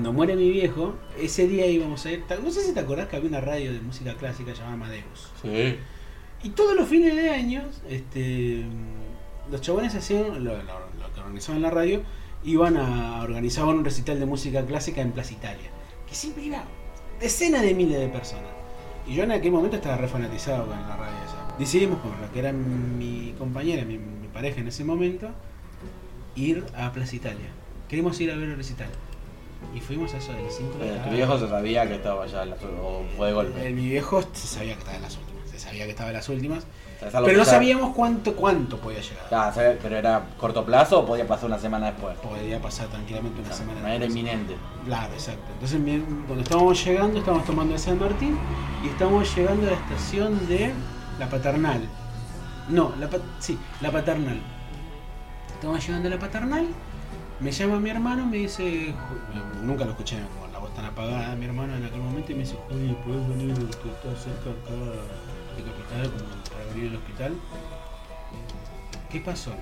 Cuando muere mi viejo, ese día íbamos a ir. No sé si te acordás que había una radio de música clásica llamada Amadeus. Sí. Y todos los fines de año, este, los chabones hacían, lo, lo- lo que organizaban la radio, iban a organizaban un recital de música clásica en Plaza Italia. Que siempre iba decenas de miles de personas. Y yo en aquel momento estaba re fanatizado con la radio esa. Decidimos con la que era mi compañera, mi, mi pareja en ese momento, ir a Plaza Italia. Queríamos ir a ver el recital. Y fuimos a eso de las 5 de la Pero tu viejo se sabía que estaba en la o fue de Eh, golpe. mi viejo se sabía que estaba en las últimas. Se sabía que estaba en las últimas. O sea, Pero no sabíamos cuánto cuánto podía llegar. Ah, pero era corto plazo o podía pasar una semana después. Podía pasar tranquilamente O una sea, semana. no era después. inminente. Claro, exacto. Entonces, cuando estábamos llegando, estábamos tomando el San Martín y estábamos llegando a la estación de La Paternal. No, la, sí, La Paternal. Estábamos llegando a La Paternal, me llama mi hermano, me dice, "Ju- nunca lo escuché con la voz tan apagada, mi hermano en aquel momento, y me dice, oye, ¿puedes venir? Que está cerca acá de Capital, como para venir al hospital. ¿Qué pasó?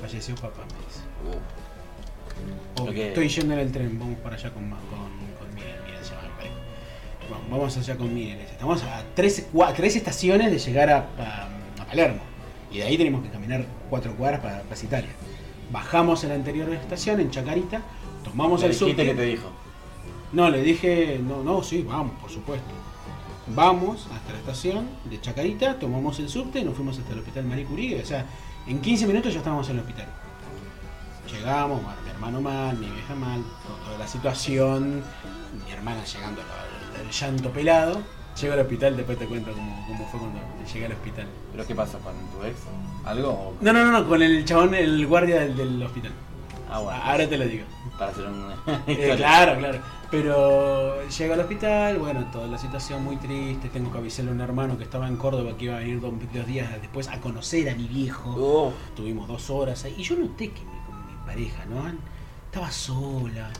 Falleció papá, me dice. Obvio, Ok. Estoy yendo en el tren, vamos para allá con, con, con Miren, Miren se llama mi pareja. Vamos, allá con Miren. Estamos a tres, cua- tres estaciones de llegar a, a- a Palermo. Y de ahí tenemos que caminar cuatro cuadras para Plaza Italia. Bajamos en la anterior estación, en Chacarita, tomamos el subte. que te dijo. No, le dije, no, no, sí, vamos, por supuesto. Vamos hasta la estación de Chacarita, tomamos el subte y nos fuimos hasta el hospital Marie Curie. O sea, en 15 minutos ya estábamos en el hospital. Llegamos, bueno, mi hermano mal, mi vieja mal, to- toda la situación, mi hermana llegando al al llanto pelado. Llego al hospital, después te cuento cómo, cómo fue cuando llegué al hospital. ¿Pero qué pasó con tu ex? ¿Algo? No, no, no, no, con el chabón, el guardia del, del hospital. Ah, bueno. Ahora te lo digo. Para hacer un. Eh, claro, claro. Pero llego al hospital, bueno, toda la situación muy triste. Tengo que avisarle a un hermano que estaba en Córdoba que iba a venir dos, dos días después a conocer a mi viejo. Oh, Tuvimos dos horas ahí. Y yo noté que mi, pareja, ¿no? Estaba sola.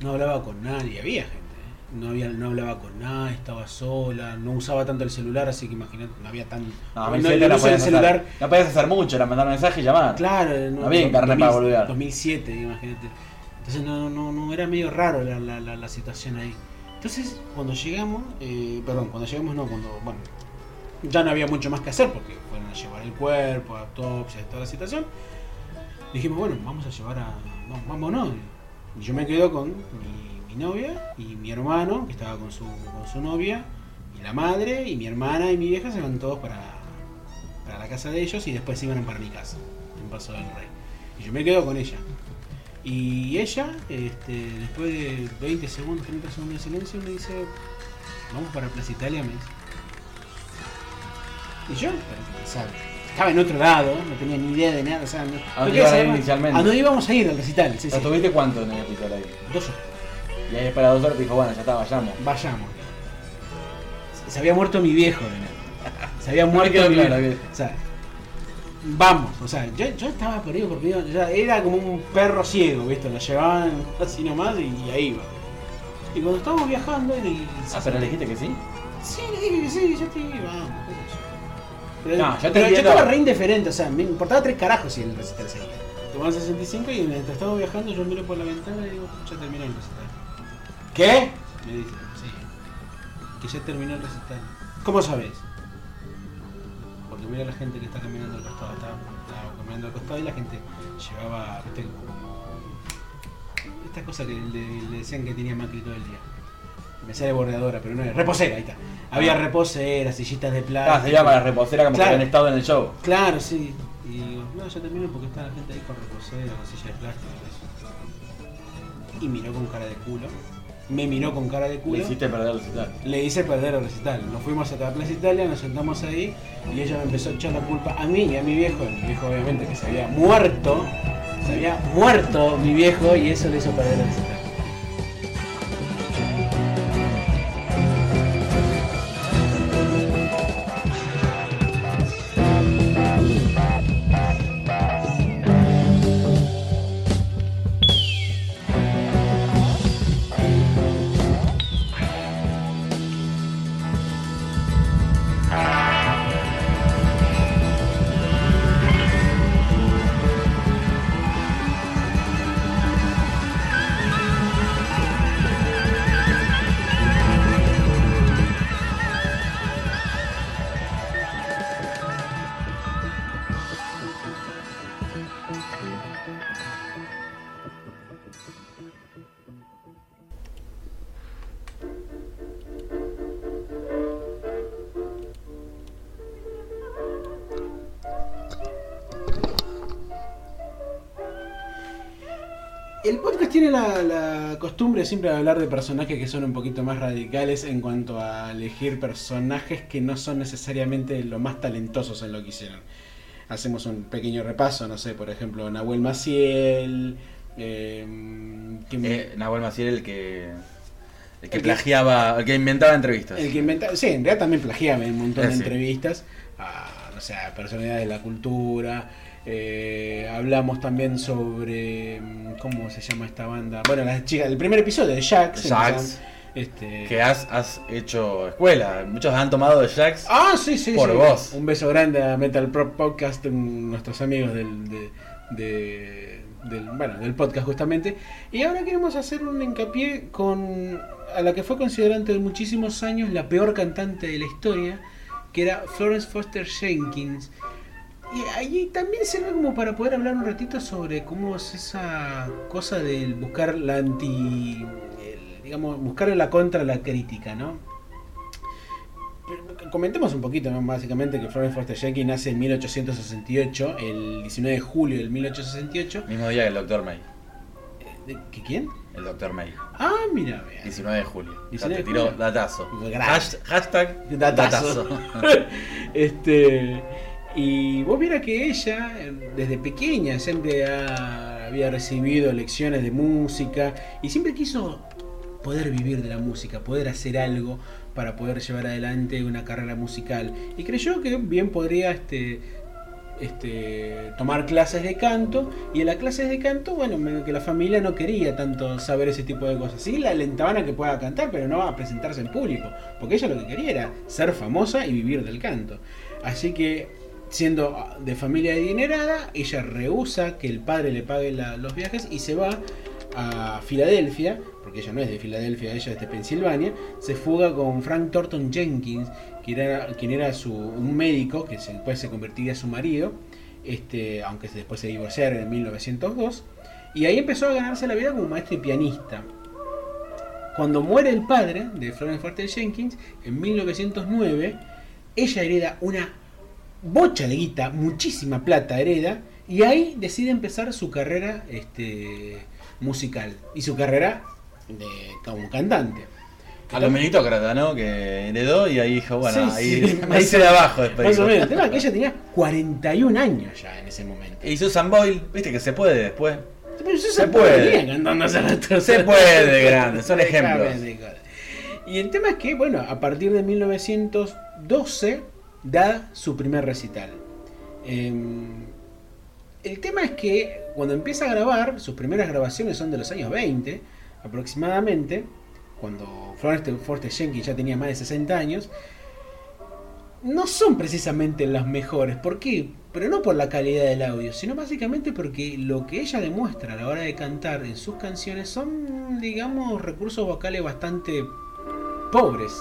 No hablaba con nadie. Había gente. No, había, no hablaba con nadie, estaba sola, no usaba tanto el celular, así que imagínate, no había tan... no, no, no- el podías celular hacer, no podías hacer mucho, era mandar mensaje y llamar. Claro, No había internet para boludear. 2007, imagínate. Entonces no, no, no era medio raro la, la, la, la situación ahí. Entonces, cuando llegamos, eh, perdón, cuando llegamos no, cuando, bueno, ya no había mucho más que hacer porque fueron a llevar el cuerpo, autopsia, toda la situación. Dijimos, bueno, vamos a llevar a, no, vámonos. Y yo me quedo con mi, mi novia y mi hermano, que estaba con su, con su novia, y la madre, y mi hermana y mi vieja se van todos para, para la casa de ellos y después se iban para mi casa, en Paso del Rey. Y yo me quedo con ella. Y ella, este, después de 20 segundos, 30 segundos de silencio, me dice, vamos para Plaza Italia, me dice. Y yo, pero, o sea, estaba en otro lado, no tenía ni idea de nada, o sea, no, ¿A dónde quería iban a ir inicialmente? ¿A dónde íbamos a ir al recital? Sí, sí. ¿Estuviste cuánto en el hospital ahí? Dos horas. Y ahí para dos horas te dijo, bueno, ya está, vayamos. Vayamos. Se había muerto mi viejo, Renato. Se había muerto mi viejo. O sea, vamos, o sea, yo, yo estaba por ahí porque iba- ya era como un perro ciego, ¿viste? Lo llevaban así nomás y, y ahí iba. Y cuando estábamos viajando el. Ah, pero le dijiste que sí. Sí, le dije que sí, yo estoy. Vamos. Pero, No, yo te pero yo estaba re indiferente, o sea, me importaba tres carajos si el recital seguía. Tomaba 65 y mientras estábamos viajando yo miro por la ventana y digo, ya terminó el recital. ¿Qué? Me dice, sí. Que ya terminó el recital. ¿Cómo sabes? Porque mira la gente que está caminando al costado, estaba, estaba caminando al costado y la gente llevaba, viste, como esta cosa que le, le decían que tenía Macri todo el día. Me sale bordeadora, pero no es. Reposera, ahí está. Había Ah. reposeras, sillitas de plástico. Ah, se llama la reposera como Claro. que habían estado en el show. Claro, sí. Y digo, no, ya terminó porque está la gente ahí con reposera, con silla de plástico y eso. Y miró con cara de culo. Me miró con cara de Le culo. hiciste perder el recital. Le hice perder el recital. Nos fuimos a la Plaza Italia, nos sentamos ahí y ella me empezó a echar la culpa a mí y a mi viejo. Mi viejo obviamente que se había muerto. Se había muerto mi viejo y eso le hizo perder el recital. La, la costumbre siempre de hablar de personajes que son un poquito más radicales en cuanto a elegir personajes que no son necesariamente los más talentosos en lo que hicieron. Hacemos un pequeño repaso, no sé, por ejemplo, Nahuel Maciel. Eh, ¿quién- Eh, Nahuel Maciel, el que. El que El que- plagiaba, el que inventaba entrevistas. El que inventa, sí, en realidad también plagiaba un montón Eh, de sí. entrevistas a, no sé, a personalidades de la cultura. Eh, hablamos también sobre mm, cómo se llama esta banda. Bueno, las chicas, el primer episodio de Jax. Jax. Este, Que has, has hecho escuela. Muchos han tomado de Jax. Ah, sí, sí, Por sí. vos. Un beso grande a Metal Prop Podcast, nuestros amigos del, de- de- del, bueno, del podcast justamente. Y ahora queremos hacer un hincapié con a la que fue considerada durante muchísimos años la peor cantante de la historia, que era Florence Foster Jenkins. Y allí también sirve como para poder hablar un ratito sobre cómo es esa cosa de buscar la anti... el- digamos, buscar la contra la crítica, ¿no? Comentemos un poquito, ¿no? básicamente, que Florence Foster Jenkins nace en 1868, el 19 de julio del 1868. Mismo día que el Dr. May. Eh, ¿de- ¿Que quién? El Dr. May. Ah, mira, vea. 19 de julio. Ya 19 te tiró datazo. Gracias. Hash- hashtag Datazo. datazo. este y vos viera que ella desde pequeña siempre ha- había recibido lecciones de música y siempre quiso poder vivir de la música, poder hacer algo para poder llevar adelante una carrera musical y creyó que bien podría este este, tomar clases de canto y en las clases de canto, bueno, que la familia no quería tanto saber ese tipo de cosas. Sí, la alentaban a que pueda cantar, pero no a presentarse en público, porque ella lo que quería era ser famosa y vivir del canto. Así que, siendo de familia adinerada, ella rehúsa que el padre le pague los viajes y se va a Filadelfia, porque ella no es de Filadelfia, ella es de Pensilvania, se fuga con Frank Thornton Jenkins, quien era, quien era su, un médico que se- después se convertiría en su marido, este, aunque después se divorciaron en 1902, y ahí empezó a ganarse la vida como maestro y pianista. Cuando muere el padre de Florence Foster Jenkins, en 1909, ella hereda una bocha de guita, muchísima plata hereda, y ahí decide empezar su carrera este, musical y su carrera de, como cantante. A lo meritócrata, ¿no? Que heredó y ahí dijo, bueno, Sí, ahí, sí, ahí se de abajo después. Más o menos. El tema es que ella tenía 41 años ya en ese momento. Y Susan Boyle, viste que se puede después. Pero eso Se puede. cantando. Se puede de grande, son ejemplos. Y el tema es que, bueno, a partir de 1912 da su primer recital. Em, el tema es que cuando empieza a grabar, sus primeras grabaciones son de los años 20 aproximadamente, cuando Florence Forte Jenkins ya tenía más de 60 años, no son precisamente las mejores. ¿Por qué? Pero no por la calidad del audio, sino básicamente porque lo que ella demuestra a la hora de cantar en sus canciones son, digamos, recursos vocales bastante pobres.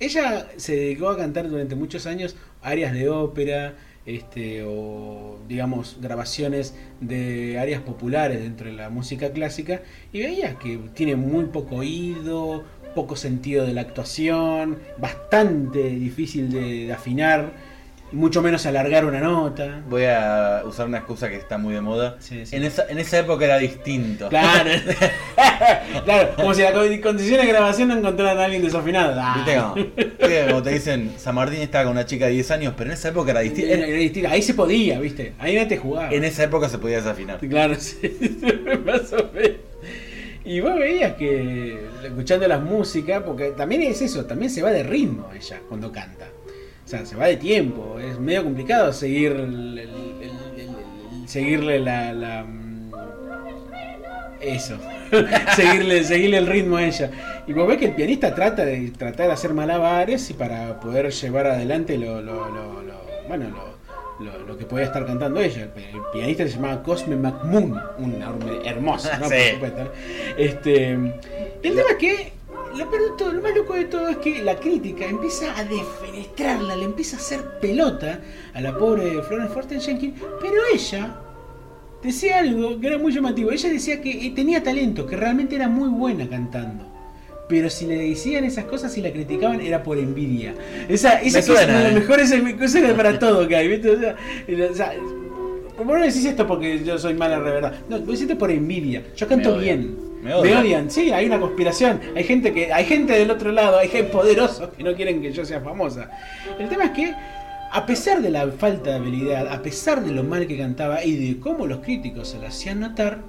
Ella se dedicó a cantar durante muchos años arias de ópera, este, o digamos grabaciones de áreas populares dentro de la música clásica, y veías que tiene muy poco oído, poco sentido de la actuación, bastante difícil de afinar, mucho menos alargar una nota. Voy a usar una excusa que está muy de moda. Sí, sí. En, esa, en esa época era distinto. Claro, claro, como si la co- condiciones de grabación no encontraran a alguien desafinado. Ah. ¿Viste cómo? Viste como te dicen, San Martín estaba con una chica de 10 años, pero en esa época era distinto. Era- era distinto. Ahí se podía, ¿viste? Ahí no te jugaba. En esa época se podía desafinar. Claro, sí, más o menos. Y vos veías que escuchando las músicas, porque también es eso, también se va de ritmo ella cuando canta. O sea, se va de tiempo. Es medio complicado seguir el- el- el- el- el- seguirle la, la, mm, eso. seguirle, seguirle el ritmo a ella. Y vos ves que el pianista trata de tratar de hacer malabares y para poder llevar adelante lo, lo, lo- lo- bueno, lo, que podía estar cantando ella. El, pianista se llamaba Cosme McMoon, un hermoso, ¿no? Sí. Por supuesto. Este, el tema es que lo, peor de todo, lo más loco de todo es que la crítica empieza a defenestrarla, le empieza a hacer pelota a la pobre Florence Forten Jenkins, pero ella decía algo que era muy llamativo. Ella decía que eh, tenía talento, que realmente era muy buena cantando. Pero si le decían esas cosas y la criticaban era por envidia. Esa, esa cosa, suena, eh. mejor es el para todo que hay, ¿viste? O sea, el- o sea, vos no decís esto porque yo soy mala de verdad. No, vos decís esto por envidia. Yo canto Me odian. Me odian. Sí, hay una conspiración. Hay gente que, hay gente del otro lado, hay gente poderosos que no quieren que yo sea famosa. El tema es que, a pesar de la falta de habilidad, a pesar de lo mal que cantaba y de cómo los críticos se lo hacían notar,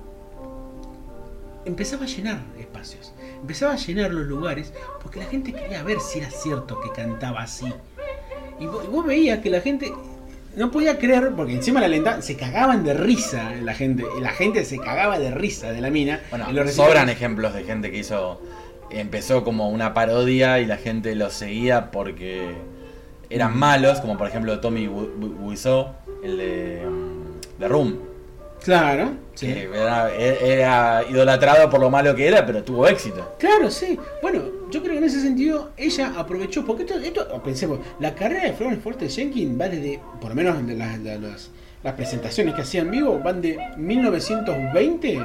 empezaba a llenar espacios. Empezaba a llenar los lugares porque la gente quería ver si era cierto que cantaba así. Y vos veías que la gente no podía creer, porque encima la lenta se cagaban de risa la gente. La gente se cagaba de risa de la mina. Bueno, los sobran ejemplos de gente que hizo. Empezó como una parodia y la gente los seguía porque eran malos, como por ejemplo Tommy Wi- Wi- Wiseau, el de, mm, de Room. Claro, sí. Era, era idolatrado por lo malo que era, pero tuvo éxito. Claro, sí. Bueno, yo creo que en ese sentido ella aprovechó, porque esto, esto pensemos, la carrera de Florence Forte Jenkins va desde, por lo menos de las, de las, las presentaciones que hacía en vivo, van de 1920.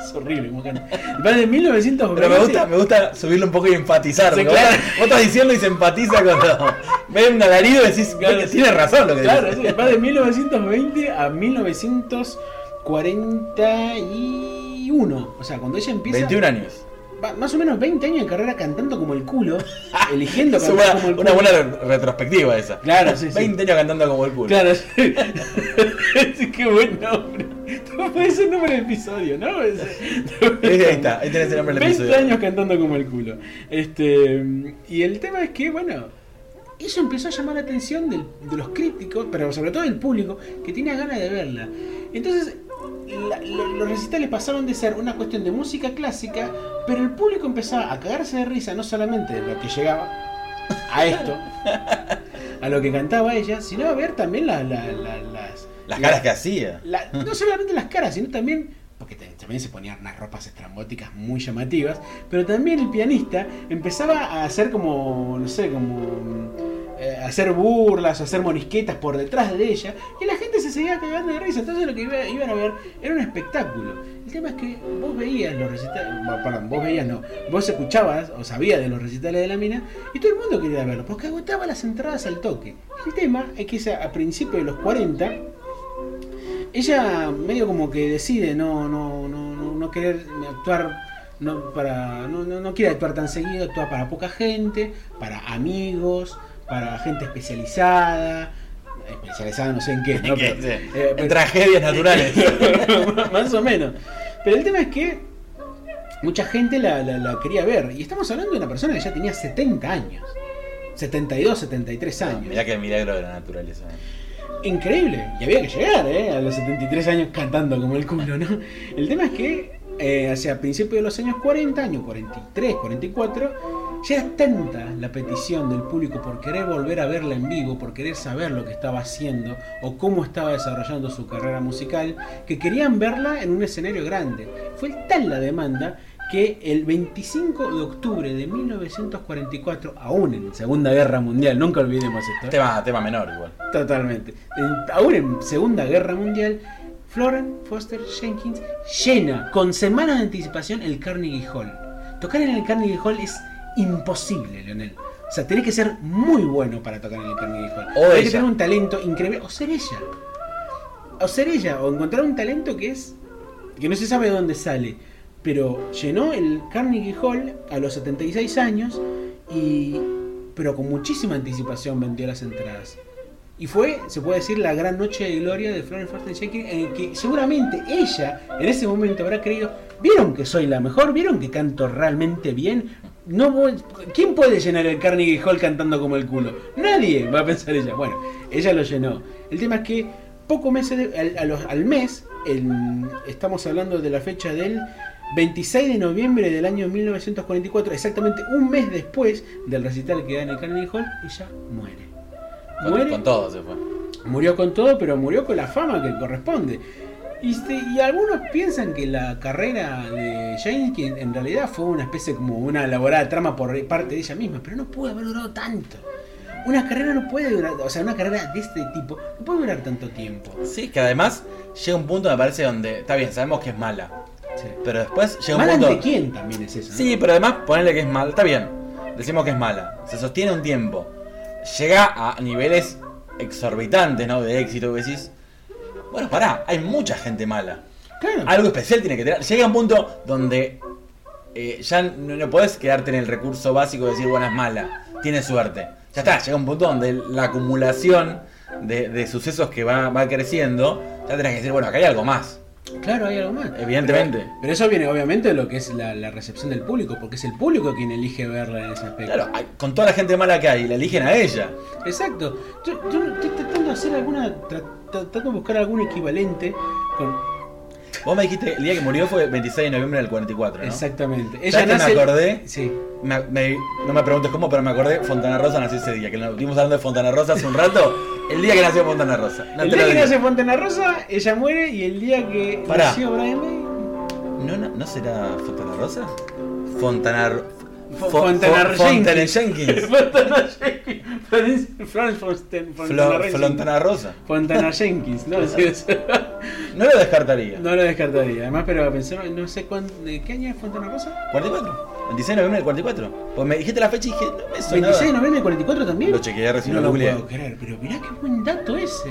Es horrible, como canta. Van de 1920. Pero me gusta, me gusta subirle un poco y enfatizar. Sí, claro. vos, estás diciendo y se empatiza cuando ves un alarido y decís, Claro, "Ve que sí. tiene razón lo que Claro, dice". sí, va de 1920 a 1941. O sea, cuando ella empieza. 21 años. Más o menos 20 años de carrera cantando como el culo, eligiendo cantar una, como el culo. una buena re- retrospectiva esa. Claro, sí, sí. 20 años cantando como el culo. Claro, sí. Sí, Qué buen nombre. No puede ser nombre del episodio, ¿no? Es- Ahí está, ahí tenés el nombre del 20 episodio. años cantando como el culo. Este, y el tema es que, bueno, eso empezó a llamar la atención del- de los críticos, pero sobre todo del público, que tenía ganas de verla. Entonces, la- lo- los recitales pasaron de ser una cuestión de música clásica, pero el público empezaba a cagarse de risa, no solamente de lo que llegaba a esto, a lo que cantaba ella, sino a ver también la- la- la- las, Las la- caras que hacía. no solamente las caras, sino también, porque también se ponían unas ropas estrambóticas muy llamativas, pero también el pianista empezaba a hacer como, no sé, como eh, hacer burlas, hacer morisquetas por detrás de ella, y la gente se seguía cagando de risa, entonces lo que iba- iban a ver era un espectáculo. El tema es que vos veías los recitales, perdón, vos veías no, vos escuchabas o sabías de los recitales de la mina, y todo el mundo quería verlo, porque agotaba las entradas al toque. El tema es que a principios de los 40, ella medio como que decide no, no, no, no, no querer actuar no, para, no, no, no quiere actuar tan seguido, actúa para poca gente, para amigos, para gente especializada, especializada no sé en qué, ¿no? Pero, sí, eh, en tragedias naturales. más o menos. Pero el tema es que mucha gente la, la- la quería ver. Y estamos hablando de una persona que ya tenía 70 años. 72, 73 años. Mirá que milagro de la naturaleza. Increíble. Y había que llegar, ¿eh? A los 73 años cantando como el culo, ¿no? El tema es que eh, hacia principios de los años 40, años 43, 44, ya era tanta la petición del público por querer volver a verla en vivo, por querer saber lo que estaba haciendo o cómo estaba desarrollando su carrera musical, que querían verla en un escenario grande. Fue tal la demanda que el 25 de octubre de 1944, aún en Segunda Guerra Mundial, nunca olvidemos esto, Tema, tema menor igual. Totalmente. En- aún en Segunda Guerra Mundial, Florence Foster Jenkins llena con semanas de anticipación el Carnegie Hall. Tocar en el Carnegie Hall es imposible, Leonel. O sea, tenés que ser muy bueno para tocar en el Carnegie Hall. O tenés que tener un talento increíble. O ser ella. O ser ella. O encontrar un talento que es. que no se sabe de dónde sale. Pero llenó el Carnegie Hall a los 76 años y. pero con muchísima anticipación vendió las entradas. Y fue, se puede decir, la gran noche de gloria de Florence Foster Jenkins, en el que seguramente ella en ese momento habrá creído, ¿vieron que soy la mejor? ¿Vieron que canto realmente bien? No ¿Quién puede llenar el Carnegie Hall cantando como el culo? Nadie, va a pensar ella. Bueno, ella lo llenó. El tema es que pocos meses, de- al, a los- al mes, el- estamos hablando de la fecha del 26 de noviembre del año 1944, exactamente un mes después del recital que da en el Carnegie Hall, ella muere. Con, Muere, con todo se fue. murió con todo, pero murió con la fama que corresponde. Y, este- y algunos piensan que la carrera de Jane que en realidad fue una especie como una elaborada trama por parte de ella misma, pero no pudo haber durado tanto. Una carrera no puede durar, o sea, una carrera de este tipo no puede durar tanto tiempo. Sí, que además llega un punto, me parece, donde. Está bien, sabemos que es mala. Sí. Pero después llega un ¿Mal punto. ante quién también es eso? ¿no? Sí, pero además ponerle que es mala. Está bien, decimos que es mala. Se sostiene un tiempo. Llega a niveles exorbitantes, ¿no? De éxito, que decís. Bueno, pará, hay mucha gente mala. Claro. Algo especial tiene que tener. Llega un punto donde eh, ya no, no podés quedarte en el recurso básico de decir, bueno, es mala, tiene suerte. Ya está, llega un punto donde la acumulación de, de sucesos que va, va creciendo, ya tenés que decir, bueno, acá hay algo más. Claro, hay algo más. Evidentemente. Pero, pero eso viene obviamente de lo que es la, la recepción del público, porque es el público quien elige verla en ese aspecto. Claro, con toda la gente mala que hay, la eligen a ella. Exacto. Yo, yo estoy tratando de hacer alguna. tra- tratando de buscar algún equivalente con. Vos me dijiste, el día que murió fue 26 de noviembre del 44, ¿no? Exactamente. ¿Sabes qué me acordé? Sí. Me- me- no me preguntes cómo, pero me acordé, Fontana Rosa nació ese día, que nos estuvimos hablando de Fontana Rosa hace un rato. El día que nació Fontana Rosa. No el día que digo. nace Fontana Rosa, ella muere y el día que Pará. nació Brian May. ¿No, no, ¿No será Fontana Rosa? Fontana... Fo- Fo- Fontana Fo- Fontana Jenkins. Fontana Jenkins. Florence- Fontana Rosa. Fontana Jenkins, ¿no? Sea, No lo descartaría. no lo descartaría. Además, pero pensé, no sé cuándo, ¿de qué año es Fontana Rosa? 44. 26 de noviembre del 44. Pues me dijiste la fecha y dije, no me 26 de sonaba. noviembre del 44 también. Lo chequeé recién, no lo lo puedo creer, pero mirá qué buen dato ese.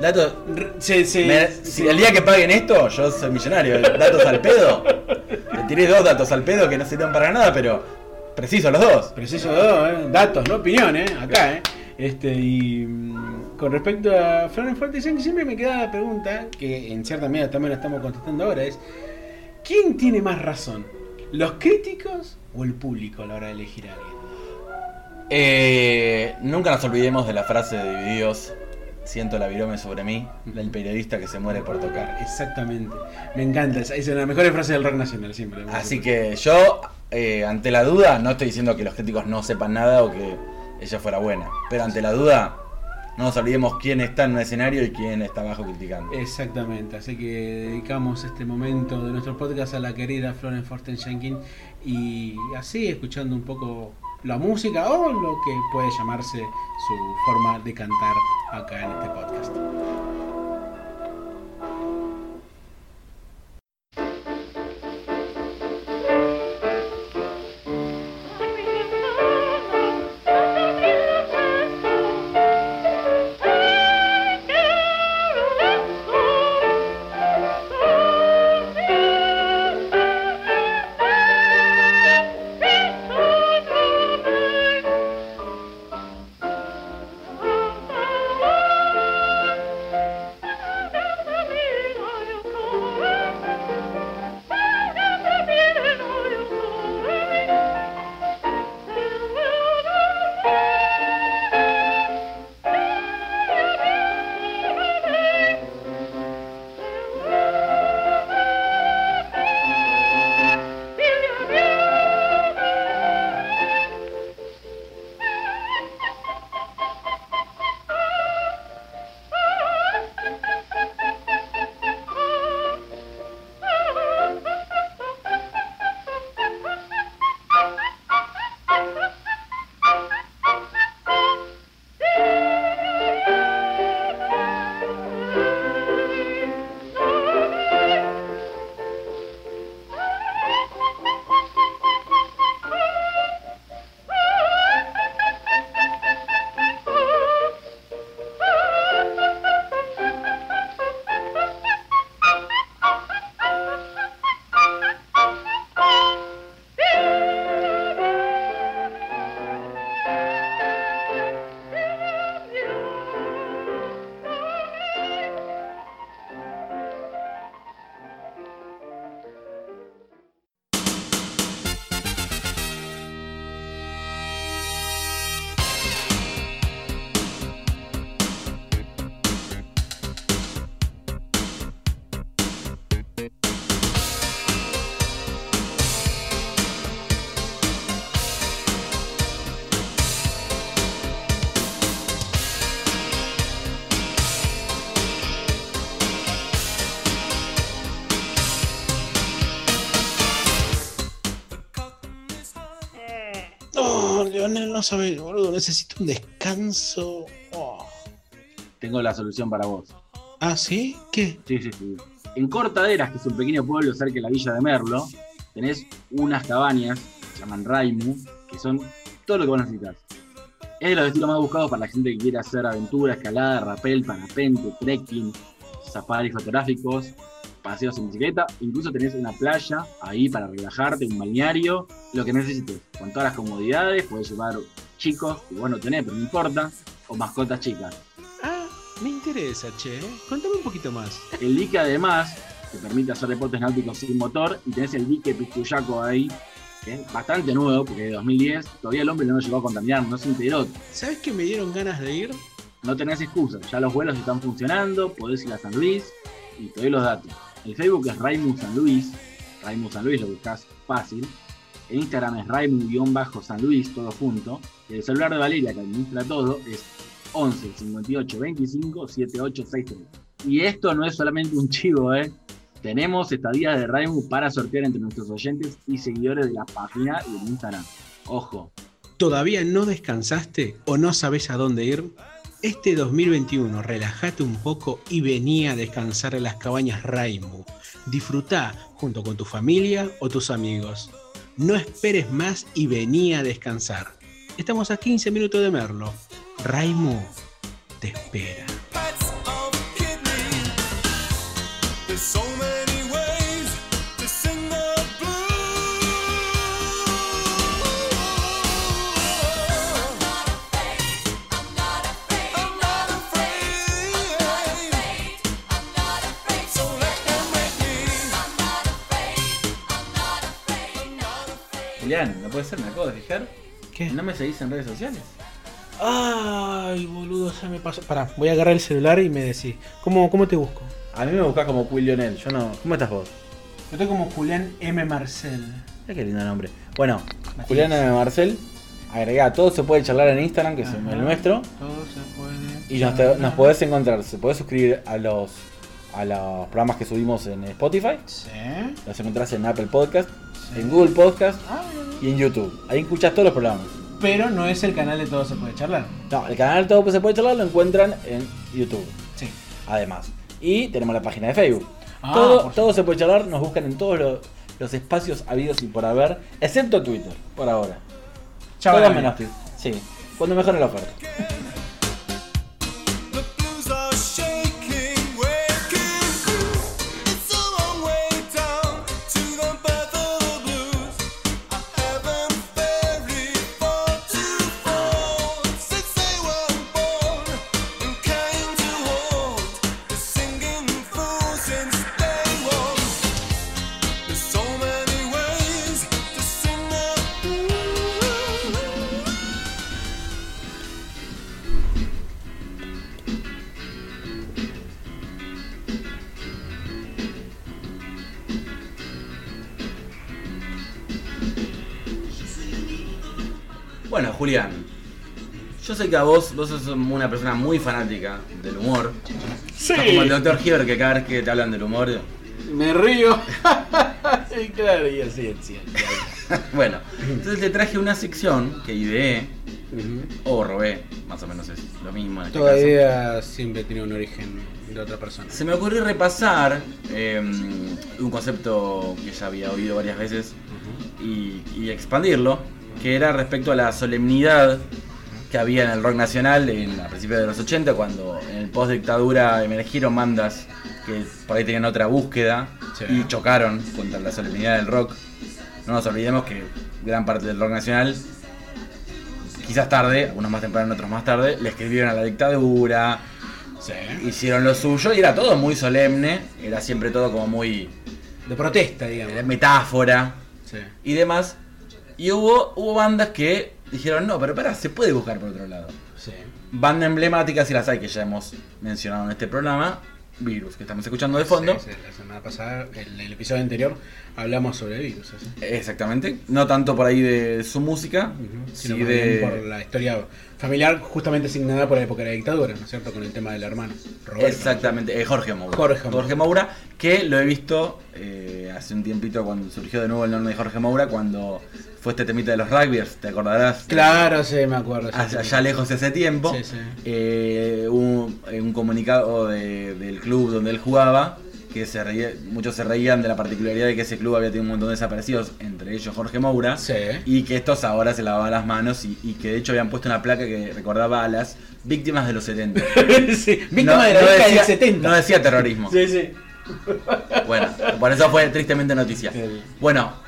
Dato, Se, se, me- se- si el día que paguen esto, yo soy millonario. Datos al pedo. Te tiré dos datos al pedo que no sirven para nada, pero preciso los dos. Preciso dos, ¿eh? datos, no opinión, ¿eh? Acá, ¿eh? Este, y mm, con respecto a Florence Jenkins, siempre me queda la pregunta, que en cierta medida también la estamos contestando ahora, es ¿quién tiene más razón? ¿Los críticos o el público a la hora de elegir a alguien? Eh, nunca nos olvidemos de la frase de Divididos. Siento la virome sobre mí, del periodista que se muere por tocar. Exactamente. Me encanta, esa esa es la mejor frase del rock nacional siempre. Así que yo, eh, ante la duda, no estoy diciendo que los críticos no sepan nada o que ella fuera buena. Pero ante la duda, no olvidemos quién está en un escenario y quién está abajo criticando. Exactamente, así que dedicamos este momento de nuestro podcast a la querida Florence Forten Jenkins y así escuchando un poco la música o lo que puede llamarse su forma de cantar acá en este podcast. No sabe, boludo, necesito un descanso. Oh. Tengo la solución para vos. Ah, ¿sí? ¿Qué? Sí, sí, sí. En Cortaderas, que es un pequeño pueblo cerca de la villa de Merlo, tenés unas cabañas, se llaman Raimu, que son todo lo que vos necesitas. Es de los destinos más buscados para la gente que quiere hacer aventura, escalada, rappel, parapente, trekking. safaris fotográficos, paseos en bicicleta, incluso tenés una playa ahí para relajarte, un balneario, lo que necesites, con todas las comodidades, puedes llevar chicos, que vos no tenés, pero no importa, o mascotas chicas. Ah, me interesa, che. Contame un poquito más. El dique además te permite hacer deportes náuticos sin motor y tenés el dique Piscuyaco ahí, que es bastante nuevo, porque de 2010 todavía el hombre no lo llegó a contaminar, no se enteró. ¿Sabes que me dieron ganas de ir? No tenés excusa, ya los vuelos están funcionando, podés ir a San Luis y te doy los datos. El Facebook es Raimu San Luis, Raimu San Luis lo buscas fácil. El Instagram es Raimu-San Luis, todo junto. Y el celular de Valeria, que administra todo, es 11 58 25 7863. Y esto no es solamente un chivo, ¿eh? Tenemos estadías de Raimu para sortear entre nuestros oyentes y seguidores de la página y el Instagram. Ojo, ¿Todavía no descansaste o no sabes a dónde ir? Este 2021 relájate un poco y vení a descansar en las cabañas Raimu. Disfrutá junto con tu familia o tus amigos. No esperes más y vení a descansar. Estamos a 15 minutos de Merlo. Raimu te espera. Julián, no puede ser, me acabo de fijar. ¿Qué? ¿No me seguís en redes sociales? Ay, boludo, ya me pasó. Pará, voy a agarrar el celular y me decís. ¿Cómo, cómo te busco? A mí me buscás como Quill Lionel, yo no. ¿Cómo estás vos? Yo estoy como Julián M. Marcel. Qué lindo nombre. Bueno, Julián M. Marcel, agregá, todo se puede charlar en Instagram, que es Ajá. el nuestro. Todo se puede. Y nos, te- nos podés encontrar, se podés suscribir a los a los programas que subimos en Spotify, Sí. los encontrás en Apple Podcast, en Google Podcast Ah, y en YouTube. Ahí escuchás todos los programas. Pero no es el canal de Todo se puede charlar. No, el canal Todo se puede charlar lo encuentran en YouTube, Sí. además. Y tenemos la página de Facebook. Ah, todo, se puede charlar, nos buscan en todos los, los espacios habidos y por haber, excepto Twitter, por ahora. Chao, Todo Gaby. menos Twitter. Sí, cuando mejore la oferta. Sé que a vos, vos sos una persona muy fanática del humor. Sí. Sos como el doctor Hibbert que cada vez que te hablan del humor. Me río. Sí, claro, y así es cierto. bueno, entonces te traje una sección que ideé o robé, más o menos es lo mismo en este caso. Todavía siempre tiene un origen de otra persona. Se me ocurrió repasar eh, un concepto que ya había oído varias veces y, y expandirlo, que era respecto a la solemnidad que había en el rock nacional en, a principios de los 80, cuando en el post dictadura emergieron bandas que por ahí tenían otra búsqueda Sí. y chocaron contra la solemnidad del rock. No nos olvidemos que gran parte del rock nacional, quizás tarde, algunos más temprano, otros más tarde, le escribieron a la dictadura, Sí. hicieron lo suyo y era todo muy solemne, era siempre todo como muy De protesta, digamos. eh, metáfora Sí. y demás. Y hubo, hubo bandas que dijeron, no, pero pará, se puede buscar por otro lado. Sí. Banda emblemática, si las hay, que ya hemos mencionado en este programa, Virus, que estamos escuchando de fondo. Sí, sí, La semana pasada, en el episodio anterior, hablamos sobre virus. ¿sí? Exactamente, no tanto por ahí de su música, Sino de... por la historia familiar justamente asignada por la época de la dictadura, ¿no es cierto? Con el tema del hermano. Roberto. Exactamente, eh, Jorge Moura. Jorge Moura. Moura, que lo he visto eh, hace un tiempito cuando surgió de nuevo el nombre de Jorge Moura, cuando fue este temita de los rugbyers, ¿te acordarás? Claro, sí, me acuerdo. sí, Allá, allá lejos de ese tiempo, Sí, sí. eh, un, un comunicado de- del club donde él jugaba que se reía- muchos se reían de la particularidad de que ese club había tenido un montón de desaparecidos, entre ellos Jorge Moura, Sí. y que estos ahora se lavaban las manos y, y que de hecho habían puesto una placa que recordaba a las víctimas de los 70. sí, víctima No- de la no década del 70. No decía terrorismo. Sí, sí. Bueno, por eso fue tristemente noticia. Bueno,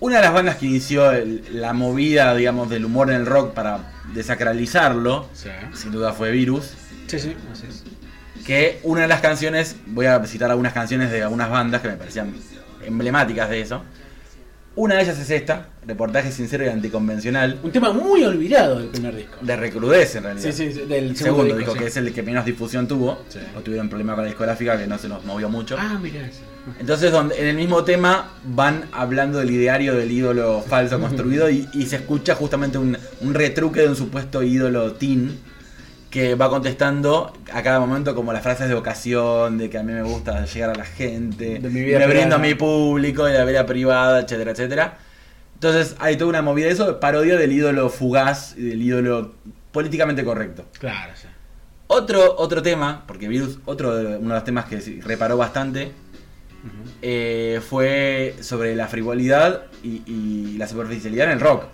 una de las bandas que inició el- la movida, digamos, del humor en el rock para desacralizarlo, Sí. sin duda fue Virus. Sí, sí, así es. Que una de las canciones, voy a citar algunas canciones de algunas bandas que me parecían emblemáticas de eso. Una de ellas es esta, reportaje sincero y anticonvencional, Un tema muy olvidado del primer disco. de Recrudece en realidad. Sí, sí, sí, del El segundo, segundo disco, sí. que es el que menos difusión tuvo, Sí. o tuvieron problema con la discográfica que no se nos movió mucho. Ah, mirá eso. Entonces, donde, en el mismo tema van hablando del ideario del ídolo falso construido y, y se escucha justamente un, un retruque de un supuesto ídolo teen que va contestando a cada momento como las frases de ocasión, de que a mí me gusta llegar a la gente, De mi vida me brindo a mi público, de la vida privada, etcétera, etcétera. Entonces hay toda una movida de eso, parodia del ídolo fugaz y del ídolo políticamente correcto. Claro, sí. Otro, otro tema, porque Virus, otro de, uno de los temas que reparó bastante, eh, fue sobre la frivolidad y, y la superficialidad en el rock.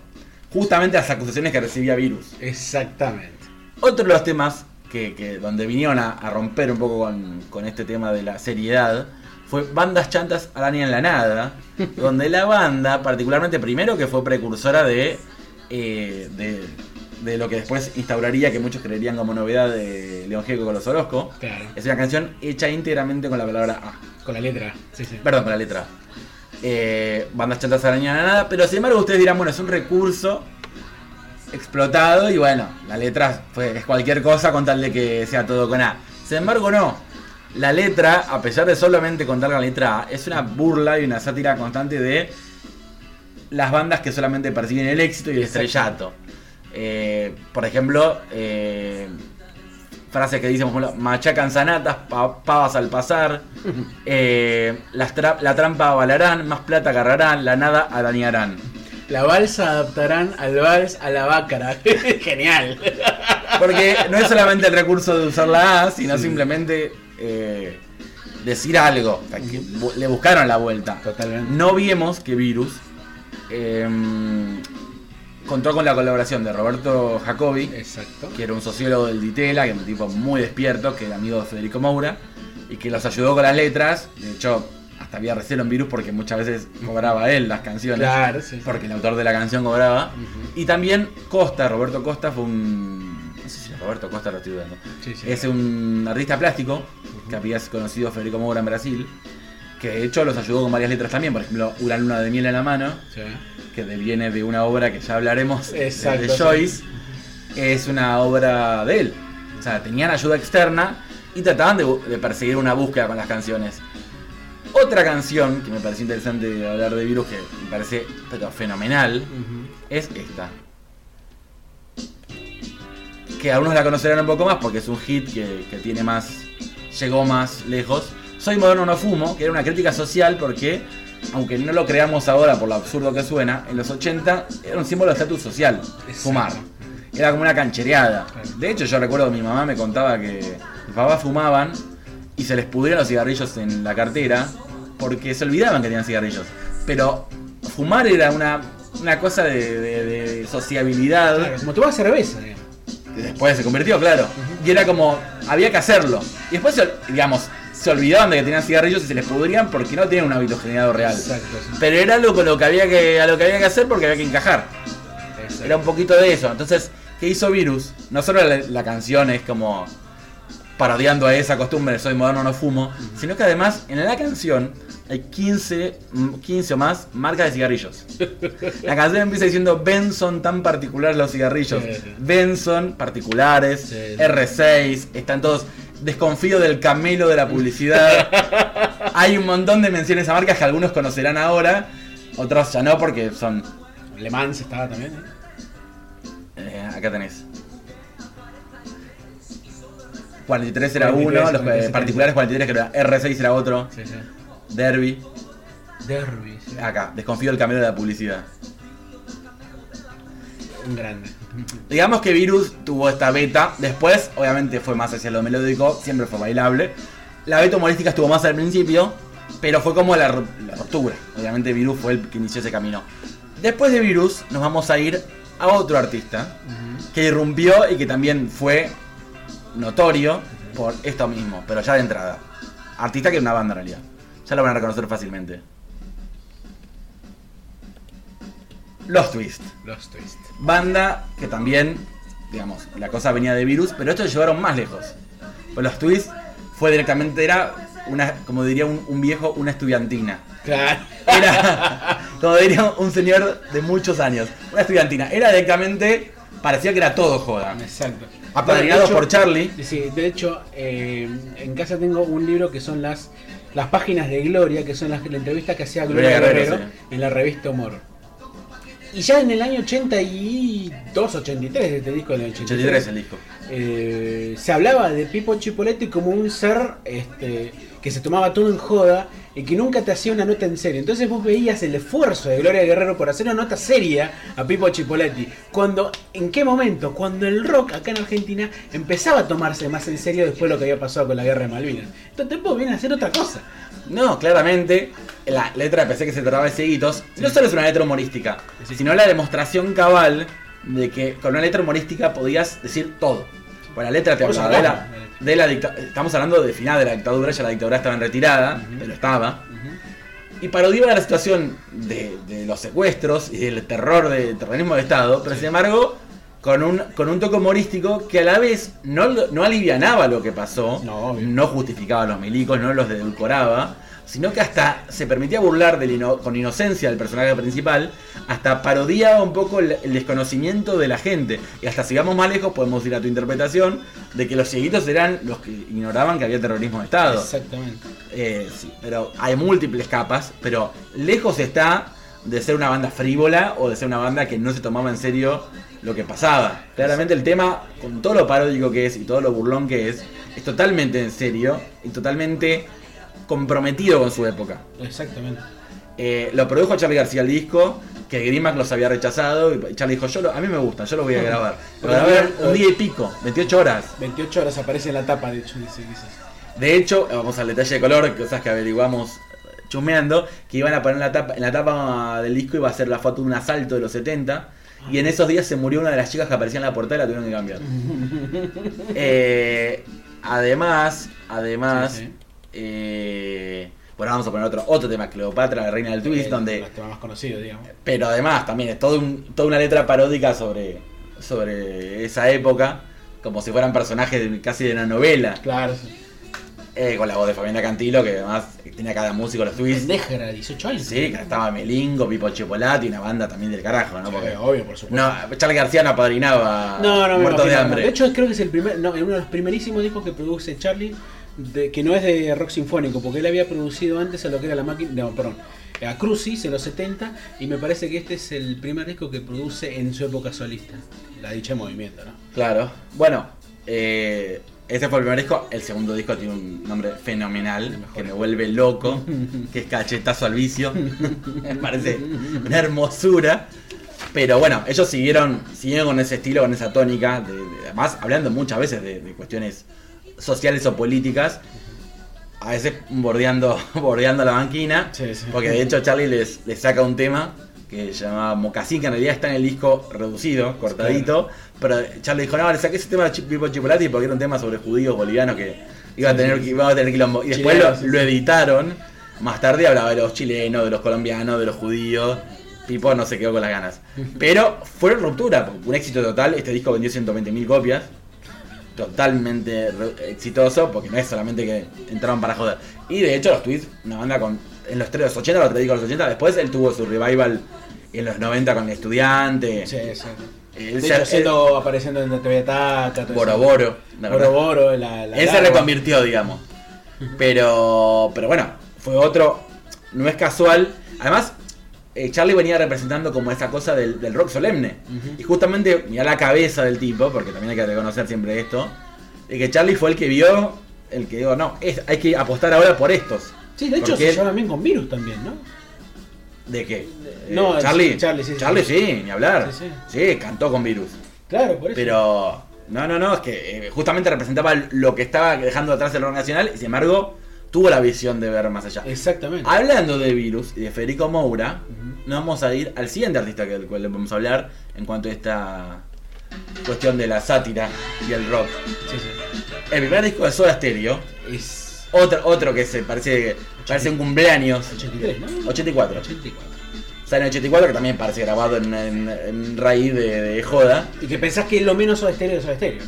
Justamente las acusaciones que recibía Virus. Exactamente. Otro de los temas que, que- donde vinieron a, a romper un poco con, con este tema de la seriedad fue Bandas Chantas Araña en la Nada, donde la banda, particularmente primero que fue precursora de, eh, de, de lo que después instauraría, que muchos creerían como novedad de León Gieco con los Orozco, Claro. es una canción hecha íntegramente con la palabra A. Con la letra. Sí, sí. Perdón, con la letra. Eh, bandas chantas araña en la nada, pero sin embargo ustedes dirán, bueno, es un recurso explotado y bueno, la letra fue, es cualquier cosa con tal de que sea todo con A. Sin embargo, no. La letra, a pesar de solamente contar la letra A, es una burla y una sátira constante de las bandas que solamente persiguen el éxito y el estrellato. Eh, por ejemplo, eh, frases que dicen, machacan zanatas, pa- pavas al pasar, eh, las tra- la trampa avalarán, más plata agarrarán, la nada arañarán. La balsa adaptarán al vals a la bácara. Genial. Porque no es solamente el recurso de usar la A, sino Sí. simplemente eh, decir algo. O sea, que bu- le buscaron la vuelta. Totalmente. No vimos que Virus eh, contó con la colaboración de Roberto Jacobi, Exacto. que era un sociólogo del Ditela, que era un tipo muy despierto, que era amigo de Federico Moura, y que los ayudó con las letras. De hecho, hasta había recelo en Virus porque muchas veces cobraba él las canciones. Claro, sí. Porque el autor de la canción cobraba. Y también Costa, Roberto Costa fue un. No sé si es Roberto Costa lo estoy dudando. Sí. Es un artista plástico que había conocido Federico Moura en Brasil. Que de hecho los ayudó con varias letras también. Por ejemplo, Una luna de miel en la mano. Que viene de una obra que ya hablaremos de- Exacto, de sí. Joyce. Es una obra de él. O sea, tenían ayuda externa y trataban de, perseguir una búsqueda con las canciones. Otra canción que me pareció interesante hablar de Virus, que me parece pero fenomenal, es esta. Que algunos la conocerán un poco más porque es un hit que, que tiene más. llegó más lejos. Soy moderno no fumo, que era una crítica social porque, aunque no lo creamos ahora por lo absurdo que suena, en los 80 era un símbolo de estatus social, fumar. Era como una canchereada. De hecho, yo recuerdo que mi mamá me contaba que mis papás fumaban y se les pudrieron los cigarrillos en la cartera porque se olvidaban que tenían cigarrillos. Pero fumar era una, una cosa de, de- de sociabilidad Claro, como tomar cerveza, digamos. después se convirtió, claro. Y era como, había que hacerlo. Y después, digamos, se olvidaban de que tenían cigarrillos y se les pudrían porque no tenían un hábito generado real. Exacto, sí. Pero era algo con lo que había que, a lo que había que hacer porque había que encajar. Exacto. Era un poquito de eso. Entonces, ¿qué hizo Virus? No solo la, la canción es como parodiando a esa costumbre de soy moderno, no fumo, sino que además en la canción hay 15, mm, 15 o más marcas de cigarrillos. La canción empieza diciendo Benson tan particulares los cigarrillos. Sí, sí. Benson particulares, Sí, sí. R6, están todos desconfío del camelo de la publicidad. hay un montón de menciones a marcas que algunos conocerán ahora, otros ya no porque son Le Mans estaba también, ¿eh? Eh, acá tenés. 43 era 43, uno, los eh, 43. particulares 43 que era R6 era otro, Sí, sí. Derby, Derby, sí. acá, desconfío del camino de la publicidad. Un grande. Digamos que Virus tuvo esta beta, después obviamente fue más hacia lo melódico, siempre fue bailable, La beta humorística estuvo más al principio, pero fue como la, ru- la ruptura. Obviamente Virus fue el que inició ese camino. Después de Virus nos vamos a ir a otro artista que irrumpió y que también fue notorio por esto mismo, pero ya de entrada. Artista que era una banda en realidad. Ya lo van a reconocer fácilmente. Los Twist. Los Twist. Banda que también, digamos, la cosa venía de virus, pero estos llevaron más lejos. Pues los Twists fue directamente, era una, como diría un, un viejo, una estudiantina. Claro. Era, como diría un señor de muchos años, una estudiantina. Era directamente, parecía que era todo joda. Exacto. Apadrinado De hecho- por Charlie. Sí, de hecho, eh, en casa tengo un libro que son las las páginas de Gloria, que son las, la entrevista que hacía Gloria, Gloria Guerrero, Guerrero, en la revista Humor. Y ya en el año 82, 83, este disco del 83, 83 el disco. eh, se hablaba de Pipo Chipoletti como un ser este, que se tomaba todo en joda y que nunca te hacía una nota en serio. Entonces vos veías el esfuerzo de Gloria Guerrero por hacer una nota seria a Pipo Chipoletti. Cuando, ¿En qué momento? Cuando el rock acá en Argentina empezaba a tomarse más en serio después de lo que había pasado con la guerra de Malvinas. Entonces vos viene a hacer otra cosa. No, claramente, la letra de PC que se trataba de cieguitos, no solo es una letra humorística, sino la demostración cabal de que con una letra humorística podías decir todo. Pues la letra te hablaba de la, de la letra. de la dicta- Estamos hablando de final de la dictadura, ya la dictadura estaba en retirada, pero estaba. Y parodiaba la situación de, de los secuestros y del terror del terrorismo de Estado, pero sin embargo, con un, con un toque humorístico que a la vez no, no alivianaba lo que pasó, No, no justificaba a los milicos, no los edulcoraba, sino que hasta se permitía burlar del ino- con inocencia del personaje principal, hasta parodiaba un poco el, el desconocimiento de la gente. Y hasta si vamos más lejos, podemos ir a tu interpretación de que los cieguitos eran los que ignoraban que había terrorismo de Estado. Exactamente. Eh, sí, pero hay múltiples capas, pero lejos está de ser una banda frívola o de ser una banda que no se tomaba en serio lo que pasaba. Claramente el tema, con todo lo paródico que es y todo lo burlón que es, es totalmente en serio y totalmente comprometido con su época. Exactamente. Eh, lo produjo Charlie García el disco, que Grimax los había rechazado y Charlie dijo, yo lo- a mí me gusta, yo lo voy a grabar. Lo grabé un día y pico, 28 horas. 28 horas aparece en la tapa, de hecho, dice dice. De hecho, vamos al detalle de color, cosas que averiguamos chumeando, que iban a poner en la tapa, en la tapa del disco iba a ser la foto de un asalto de los 70. Y en esos días se murió una de las chicas que aparecía en la portada y la tuvieron que cambiar. Eh, además, además, Sí, sí. eh, bueno, vamos a poner otro, otro tema, Cleopatra, la reina del twist, El- donde El tema más conocido, digamos. pero además también es todo un- toda una letra paródica sobre, sobre esa época, como si fueran personajes de- casi de una novela. Claro, sí. Eh, con la voz de Fabiana Cantilo, que además tenía cada músico los twists. Pendeja era 18 años. Sí, que estaba Melingo, Pipo Chipolati, una banda también del carajo, ¿no? Sí, Porque, obvio, por supuesto. no, Charlie García no apadrinaba No, Muertos de Hambre. De hecho, creo que es el primer, no, uno de los primerísimos discos que produce Charlie, de- que no es de rock sinfónico, porque él había producido antes a lo que era la máquina, no, perdón, a Crucis en los 70, y me parece que este es el primer disco que produce en su época solista. La dicha movimiento, ¿no? Claro. Bueno, eh, ese fue el primer disco. El segundo disco tiene un nombre fenomenal, que me vuelve loco, que es Cachetazo al Vicio. me parece una hermosura. Pero bueno, ellos siguieron, siguieron con ese estilo, con esa tónica, de- de- además hablando muchas veces de, de cuestiones sociales o políticas, a veces bordeando, bordeando la banquina, Sí, sí. porque de hecho Charlie les, les saca un tema que se llama Mocasín, que en realidad está en el disco reducido, cortadito, pero Charlie dijo, no, le saqué ese tema de Pipo Chipolati porque era un tema sobre judíos bolivianos que iba a tener, iba a tener quilombo. Y después lo, editaron, más tarde hablaba de los chilenos, de los colombianos, de los judíos. Pipo no se quedó con las ganas. Pero fue ruptura, un éxito total. Este disco vendió 120.000 copias. Totalmente exitoso, porque no es solamente que entraron para joder. Y de hecho, los tweets, una banda con. En los, tres- los 80, los tres discos de los 80. Después él tuvo su revival en los 90 con el estudiante. Sí, sí. Él De hecho, él- siendo, apareciendo en la TV Taca, todo Boro eso. Boro, la la, Él se reconvirtió, digamos. Pero, pero bueno, fue otro. No es casual. Además, eh, Charlie venía representando como esa cosa del, del rock solemne. Y justamente, mira la cabeza del tipo, porque también hay que reconocer siempre esto. De que Charlie fue el que vio, el que dijo, no, es, hay que apostar ahora por estos. Sí, de hecho se él- llevan bien con Virus también, ¿no? ¿De qué? No, Eh, Charlie. sí, Charlie, sí, sí. Charlie, sí, ni hablar. Sí, Sí, cantó con Virus. Claro, por eso. Pero, No, no, no, es que eh, justamente representaba lo que estaba dejando atrás el rock nacional y sin embargo tuvo la visión de ver más allá. Exactamente. Hablando de virus y de Federico Moura, nos vamos a ir al siguiente artista del cual le vamos a hablar en cuanto a esta cuestión de la sátira y el rock. Sí, sí. El primer disco de Soda Stereo, Es otro, otro que se parece, parece un cumpleaños. 83, ¿no? 84. 84. Sale en 84, que también parece grabado en, en- en raíz de, de joda. Y que pensás que es lo menos Soda Stereo de Soda Stereo.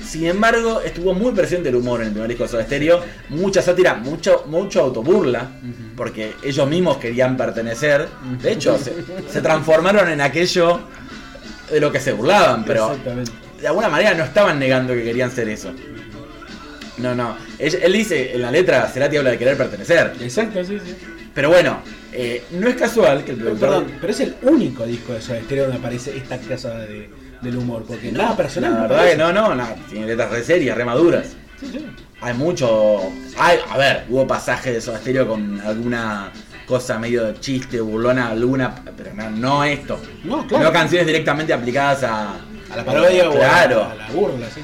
Sin embargo, estuvo muy presente el humor en el primer disco de Soda Stereo. Mucha sátira, mucho, mucho autoburla. Porque ellos mismos querían pertenecer. De hecho, se, se transformaron en aquello de lo que se burlaban. Pero de alguna manera no estaban negando que querían ser eso. No, no. Él, él dice en la letra, Cerati habla de querer pertenecer. Exacto, sí, sí. Pero bueno, eh, no es casual que el productor. perdón, pero es el único disco de Soda Stereo donde aparece esta clase de, del humor. Porque nada personal. La verdad que no, no, no, tiene letras re serias, re maduras. Sí, sí. Hay mucho. Hay, a ver, hubo pasajes de Soda Stereo con alguna cosa medio de chiste, burlona, alguna. Pero no, no esto. No, claro. No canciones directamente aplicadas a. A la parodia Claro. o a la, a la burla, sí.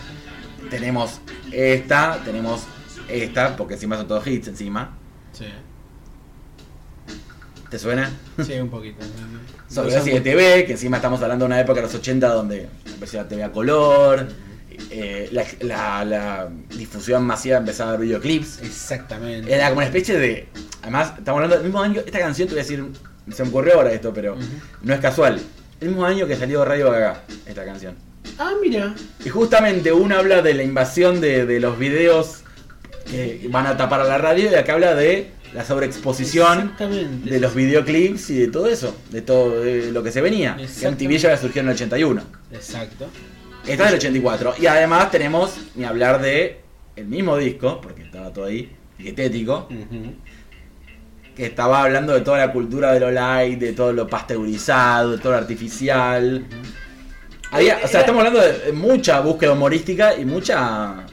Tenemos esta, tenemos esta, porque encima son todos hits encima. Sí, ¿Te suena? sí, un poquito. Sobre de TV, que encima estamos hablando de una época de los 80 donde empezó la TV a color, eh, la, la- la difusión masiva empezaba a ver videoclips. Exactamente. Era como una especie de. Además, estamos hablando del mismo año. Esta canción, te voy a decir. Se me ocurrió ahora esto, pero no es casual. El mismo año que salió Radio Gaga, esta canción. Ah, mira. Y justamente uno habla de la invasión de, de los videos que van a tapar a la radio y acá habla de la sobreexposición de los videoclips y de todo eso, de todo de lo que se venía. Que. MTV ya surgió en el 81. Exacto. Esta es del 84. Y además tenemos, ni hablar de el mismo disco, porque estaba todo ahí, dietético, que estaba hablando de toda la cultura de lo light, de todo lo pasteurizado, de todo lo artificial. Había, o sea, estamos hablando de mucha búsqueda humorística y mucha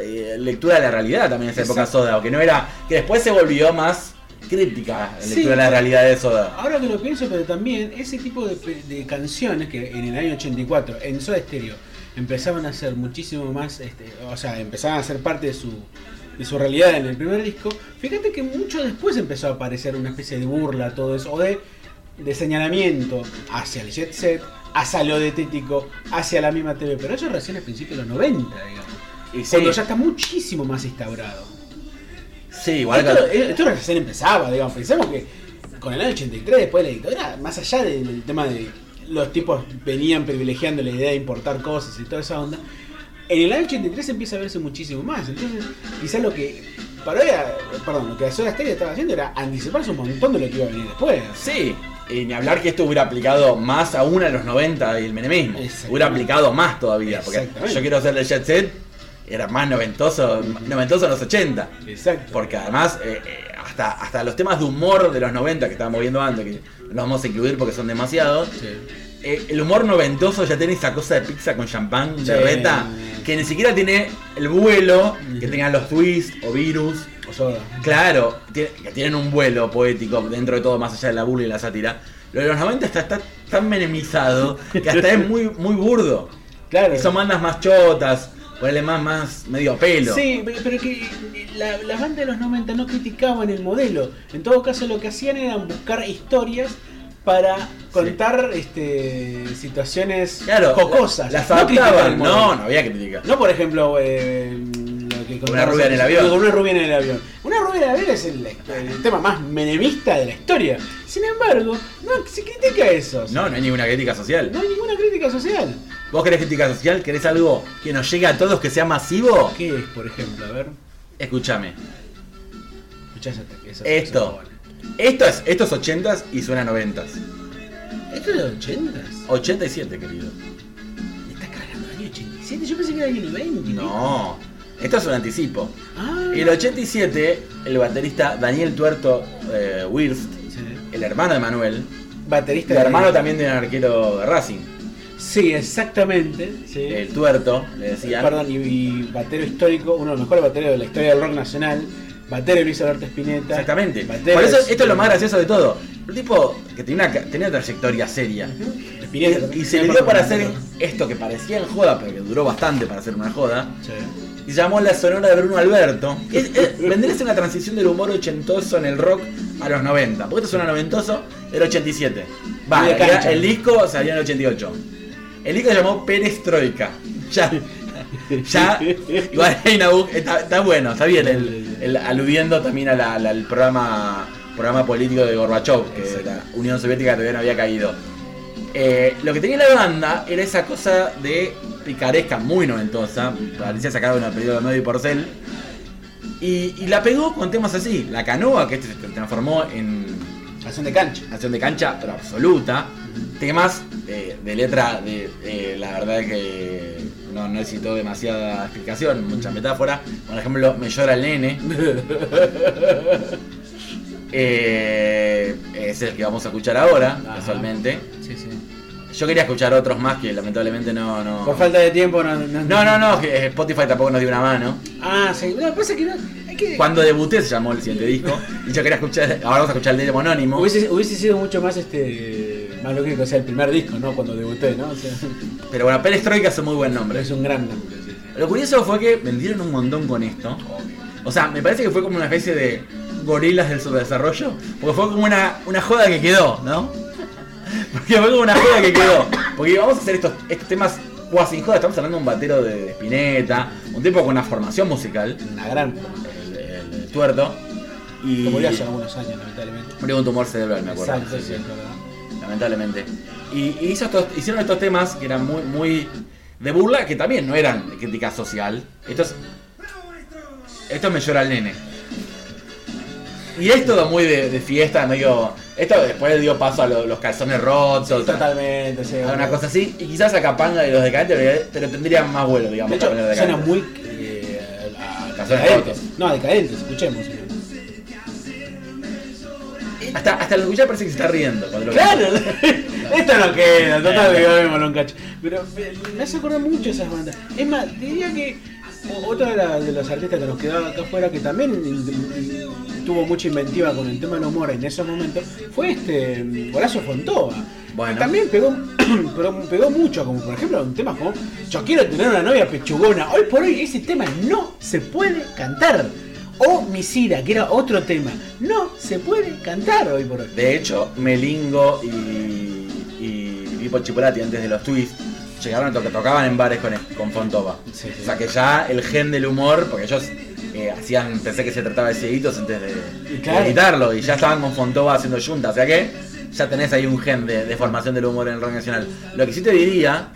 eh, lectura de la realidad también en esa época. Soda, que no era, que después se volvió más críptica la Sí, lectura de la realidad de Soda. Ahora que lo pienso, pero también ese tipo de, de canciones que en el año 84 en Soda Stereo empezaban a ser muchísimo más, este, o sea, empezaban a ser parte de su, de su realidad en el primer disco, fíjate que mucho después empezó a aparecer una especie de burla, todo eso, o de, de señalamiento hacia el jet set, hacia lo dietético, hacia la misma TV, pero eso recién a principios de los 90, digamos. Y sí, Cuando ya está muchísimo más instaurado. sí, igual Esto, que- esto recién empezaba, digamos. Pensamos que con el año 83, después de la dictadura, más allá del, del tema de los tipos venían privilegiando la idea de importar cosas y toda esa onda, en el año 83 empieza a verse muchísimo más. Entonces, quizás lo que parodia, perdón, lo que Soda Stereo estaba haciendo era anticiparse un montón de lo que iba a venir después. Sí, y ni hablar que esto hubiera aplicado más aún en los 90 y el menemismo. Hubiera aplicado más todavía, porque yo quiero hacer el jet set, era más noventoso, noventoso en los 80. Exacto. Porque además, eh, eh, hasta, hasta los temas de humor de los 90 que estábamos viendo antes, que no los vamos a incluir porque son demasiados, Sí. eh, el humor noventoso ya tiene esa cosa de pizza con champán, de Sí. reta, que ni siquiera tiene el vuelo que tengan los twists o virus. O Soda. Claro, que tienen un vuelo poético dentro de todo, más allá de la burla y la sátira. Lo de los 90 está, está tan menemizado que hasta es muy, muy burdo. Claro. Y son bandas más chotas, ponerle más, más medio pelo. Sí, pe- pero que la- las bandas de los 90 no criticaban el modelo. En todo caso, lo que hacían era buscar historias para contar este, situaciones Claro, jocosas. Las no criticar. No, no había crítica. No, por ejemplo, eh, que Una rubia en el avión. con Una rubia en el avión. Una rubia en el avión es el, el tema más menemista de la historia. Sin embargo, no se critica eso. No, no hay ninguna crítica social. No hay ninguna crítica social. ¿Vos querés crítica social? ¿Querés algo que nos llegue a todos, que sea masivo? ¿Qué es, por ejemplo? A ver, Escúchame. escuchá esa, Esto. Esto es, esto es 80s y suena 90s. ¿Esto es de los 80s? 87, querido. ¿Me estás cargando el año 87? Yo pensé que era el año 90. No. Esto es un anticipo. Ah. En el 87, el baterista Daniel Tuerto eh, Wirst, Sí. el hermano de Manuel, Baterista el de- hermano también de un arquero de Racing, Sí, exactamente. Sí. el Tuerto, le decían. Perdón, y, y batero histórico, uno de los mejores bateros de la historia del rock nacional. Batero Luis Alberto Spinetta. Exactamente. Batero Por eso es- esto es lo más gracioso de todo. Un tipo que tenía una, tenía una trayectoria seria. Y se le dio para hacer esto que parecía en joda, pero que duró bastante para hacer una joda. Sí. Y llamó La Sonora de Bruno Alberto. Vendría a ser una transición del humor ochentoso en el rock a los 90. Porque esto suena noventoso del 87. Va, el disco salió en el 88. El disco se llamó Perestroika. Ya. Ya. Igual está, está bueno, está bien. El, el- aludiendo también a la- la- al programa, programa político de Gorbachev, que la Unión Soviética todavía no había caído. Eh, lo que tenía la banda era esa cosa de picaresca muy noventosa, parecía sacada de una película de Medio y Porcel. Y, y la pegó con temas así. La canoa, que este se transformó en Acción de cancha. acción de cancha, pero absoluta. Temas de letra, de, la verdad es que no, no necesitó demasiada explicación, mucha metáfora. Por ejemplo, Me llora el nene. Eh, es el que vamos a escuchar ahora, Ajá. casualmente. Sí, sí. Yo quería escuchar otros más que lamentablemente no. no... Por falta de tiempo no. No, no, no, que Spotify tampoco nos dio una mano. Ah, sí. No, pasa que no. Hay que. Cuando debuté se llamó el siguiente disco. Y yo quería escuchar. Ahora vamos a escuchar el de monónimo. Hubiese, hubiese sido mucho más este. Más lógico, o sea, el primer disco, ¿no? Cuando debuté, ¿no? O sea, Pero bueno, Perestroika es un muy buen nombre. es un gran nombre, sí, sí. Lo curioso fue que vendieron un montón con esto. O sea, me parece que fue como una especie de gorilas del subdesarrollo. Porque fue como una, una joda que quedó, ¿no? Porque fue como una joda que quedó. Porque vamos a hacer estos, estos temas cuasi joda. Estamos hablando de un batero de, Spinetta, un tipo con una formación musical, Una gran. el, el- el tuerto. Y murió hace algunos años, lamentablemente. murió un tumor cerebral, me acuerdo. Exacto, Sí, sí, lamentablemente. Y, y hizo estos- hicieron estos temas que eran muy, muy de burla, que también no eran de crítica social. Estos, esto me llora el nene. Y es todo muy de, de fiesta, medio. Esto después dio paso a lo- los calzones rotos, a, Totalmente, sí. a una cosa así. Y quizás a Capanga de los decadentes, pero- pero tendrían más vuelo, digamos. De hecho, Capanga de los suena Decadentes. muy. Eh, a- Calzones decadentes. rotos. No, decadentes, escuchemos. Hasta, hasta el escuchar parece que se está riendo. cuando lo Claro, esto no queda, total, Eh. digámoslo un cacho. Pero eh, me hace acordar mucho esas bandas. Es más, diría que o- otro de, la- de los artistas que nos quedaba acá afuera que también tuvo mucha inventiva con el tema del humor en esos momentos fue este mm, Horacio Fontova. Bueno. Que también pegó, pero pegó mucho, como por ejemplo un tema como Yo quiero tener una novia pechugona. Hoy por hoy ese tema no se puede cantar. O Misira, que era otro tema. No se puede cantar hoy por hoy. De hecho, Melingo y, y Pipo Chipolati antes de los twists llegaron a tocar, tocaban en bares con, con Fontova. Sí, sí. O sea que ya el gen del humor, porque ellos eh, hacían, pensé que se trataba de cieguitos antes de, claro. de editarlo, y ya estaban con Fontova haciendo junta, o sea que ya tenés ahí un gen de, de formación del humor en el rock nacional. Lo que sí te diría,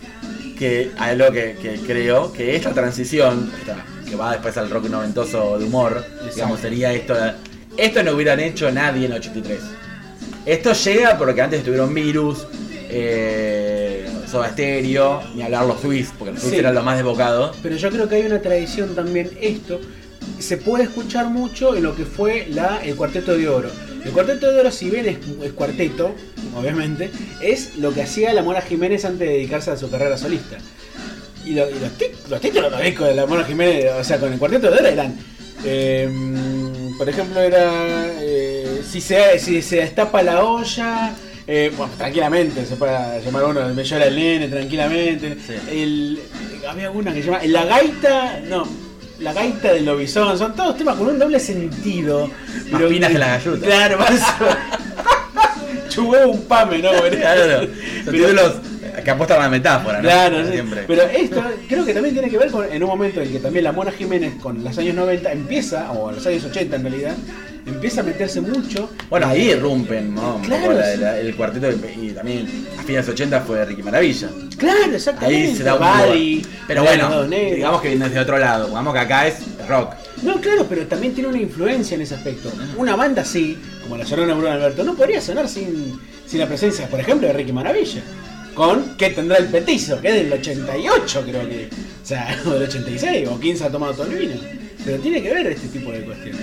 que hay algo que, que creo, que esta transición, esta- que va después al rock noventoso de humor, digamos, sería esto, esto no hubieran hecho nadie en 83. Esto llega porque antes estuvieron Virus, eh, Soda Stereo, ni hablar los Twists, porque los Twists Sí. eran los más desbocados. Pero yo creo que hay una tradición también esto. Se puede escuchar mucho en lo que fue la, el Cuarteto de Oro. El Cuarteto de Oro, si bien es, es cuarteto, obviamente, es lo que hacía la Mora Jiménez antes de dedicarse a su carrera solista. Y, lo- y los, los títulos también con la Mora Jiménez, o sea, con el Cuarteto de Oro eran. eh, por ejemplo, era. eh, si, se, si se destapa la olla. Eh, bueno, tranquilamente, se puede llamar uno, me llora el nene, tranquilamente. Sí. El, había una que se llama La Gaita, no, La Gaita del Lobizón, son todos temas con un doble sentido. Más pinas que las gallutas. Claro, más. Chubé un pame, ¿no? Claro, son Pero- títulos que apuestan a la metáfora, ¿no? Claro, sí. Siempre. pero esto creo que también tiene que ver con en un momento en que también la Mona Jiménez con los años 90 empieza, o los años 80 en realidad, empieza a meterse mucho. Bueno, ahí irrumpen, ¿no? Un Claro, poco la- sí. la- el cuarteto y, también a fines de los 80 fue Ricky Maravilla. Claro, exactamente. Ahí se da un lugar. Pero bueno, digamos que viene desde otro lado. Digamos que acá es rock. No, claro, pero también tiene una influencia en ese aspecto. Una banda así, como la Sonora Bruno Alberto, no podría sonar sin, sin la presencia, por ejemplo, de Ricky Maravilla. Con que tendrá el petizo, que es del 88, creo que. O sea, o del 86, o 15 ha tomado todo el vino. Pero tiene que ver este tipo de cuestiones.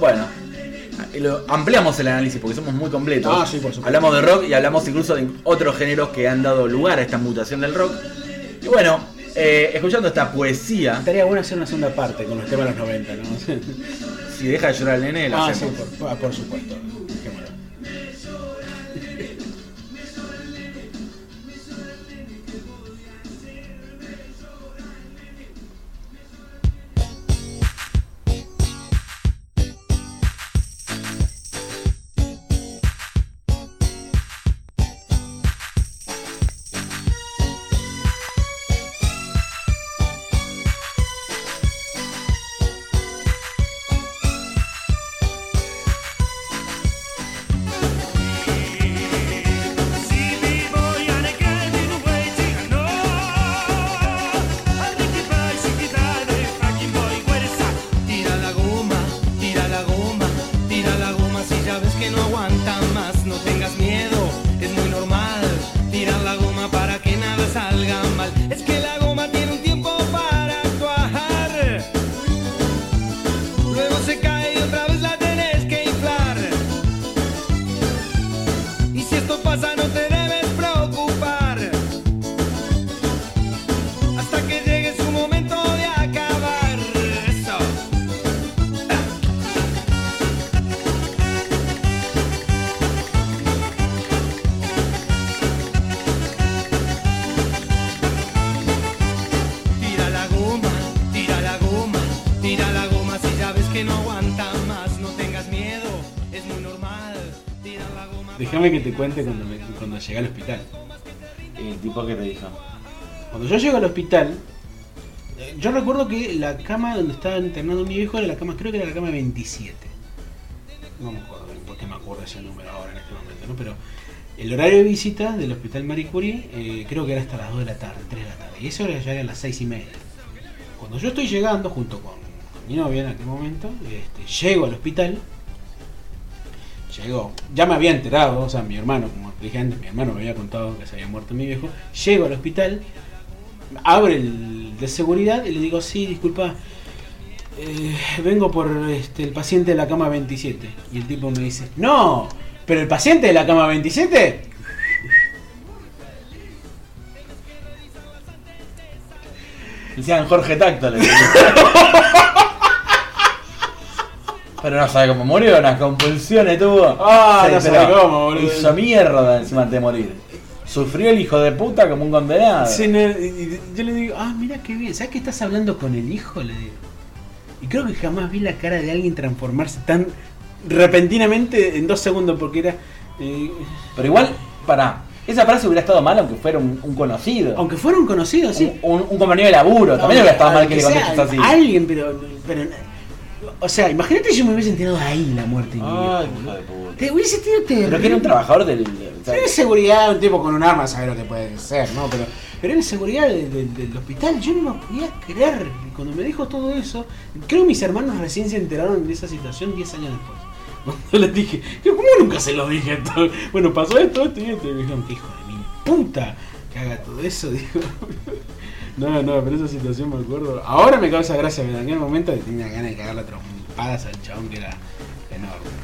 Bueno, lo- ampliamos el análisis porque somos muy completos. Ah, sí, por supuesto. Hablamos de rock y hablamos incluso de otros géneros que han dado lugar a esta mutación del rock. Y bueno, eh, escuchando esta poesía, Estaría bueno hacer una segunda parte con los temas de los 90, ¿no? si deja de llorar el nene, lo ah, sí, por, ah, por supuesto. Que te cuente cuando, me- cuando llegué al hospital. El tipo que te dijo. Cuando yo llego al hospital, eh, yo recuerdo que la cama donde estaba internado mi viejo era la cama, creo que era la cama 27. No me acuerdo bien por qué me acuerdo ese número ahora en este momento, ¿no? Pero el horario de visita del hospital Marie Curie eh, creo que era hasta las 2 de la tarde, 3 de la tarde. Y eso era ya eran las 6 y media. Cuando yo estoy llegando junto con, con mi novia en aquel momento, este, llego al hospital. Llego, ya me había enterado, o sea, mi hermano, como te dije antes, mi hermano me había contado que se había muerto mi viejo. Llego al hospital, abre el de seguridad y le digo, sí, disculpa, eh, vengo por este, el paciente de la cama 27. Y el tipo me dice, no, pero el paciente de la cama 27... Decían Jorge Tacto, le. Pero no sabe cómo murió, unas compulsiones tuvo. Ah, Sí, no sabe cómo, boludo. Hizo mierda encima de morir. Sufrió el hijo de puta como un condenado. Sí, no, yo le digo, ah, mira qué bien, ¿sabes que estás hablando con el hijo? Le digo. Y creo que jamás vi la cara de alguien transformarse tan repentinamente en dos segundos porque era... eh, Pero igual, pará. Esa frase hubiera estado mal aunque fuera un, un conocido. aunque fuera un conocido, sí. Un, un- un compañero de laburo. También hubiera estado mal que le contestes así. Alguien, pero, pero... O sea, imagínate si yo me hubiese enterado ahí la muerte Ay, hijo de puta. Te hubiese tenido terrible. Pero que era un trabajador del. o sea, Era de seguridad, un tipo con un arma, sabe lo que puede ser, ¿no? Pero, pero era seguridad de- de- del hospital, yo no lo podía creer. Cuando me dijo todo eso, creo que mis hermanos recién se enteraron de esa situación 10 años después. Cuando les dije, ¿cómo nunca se lo dije? Todo? Bueno, pasó esto, esto y esto. Y me dijeron, "Qué hijo de mi puta que haga todo eso, dijo. No, no, pero esa situación me acuerdo. Ahora me causa gracia, pero en aquel momento tenía ganas de cagar la trompadas al chabón que era enorme.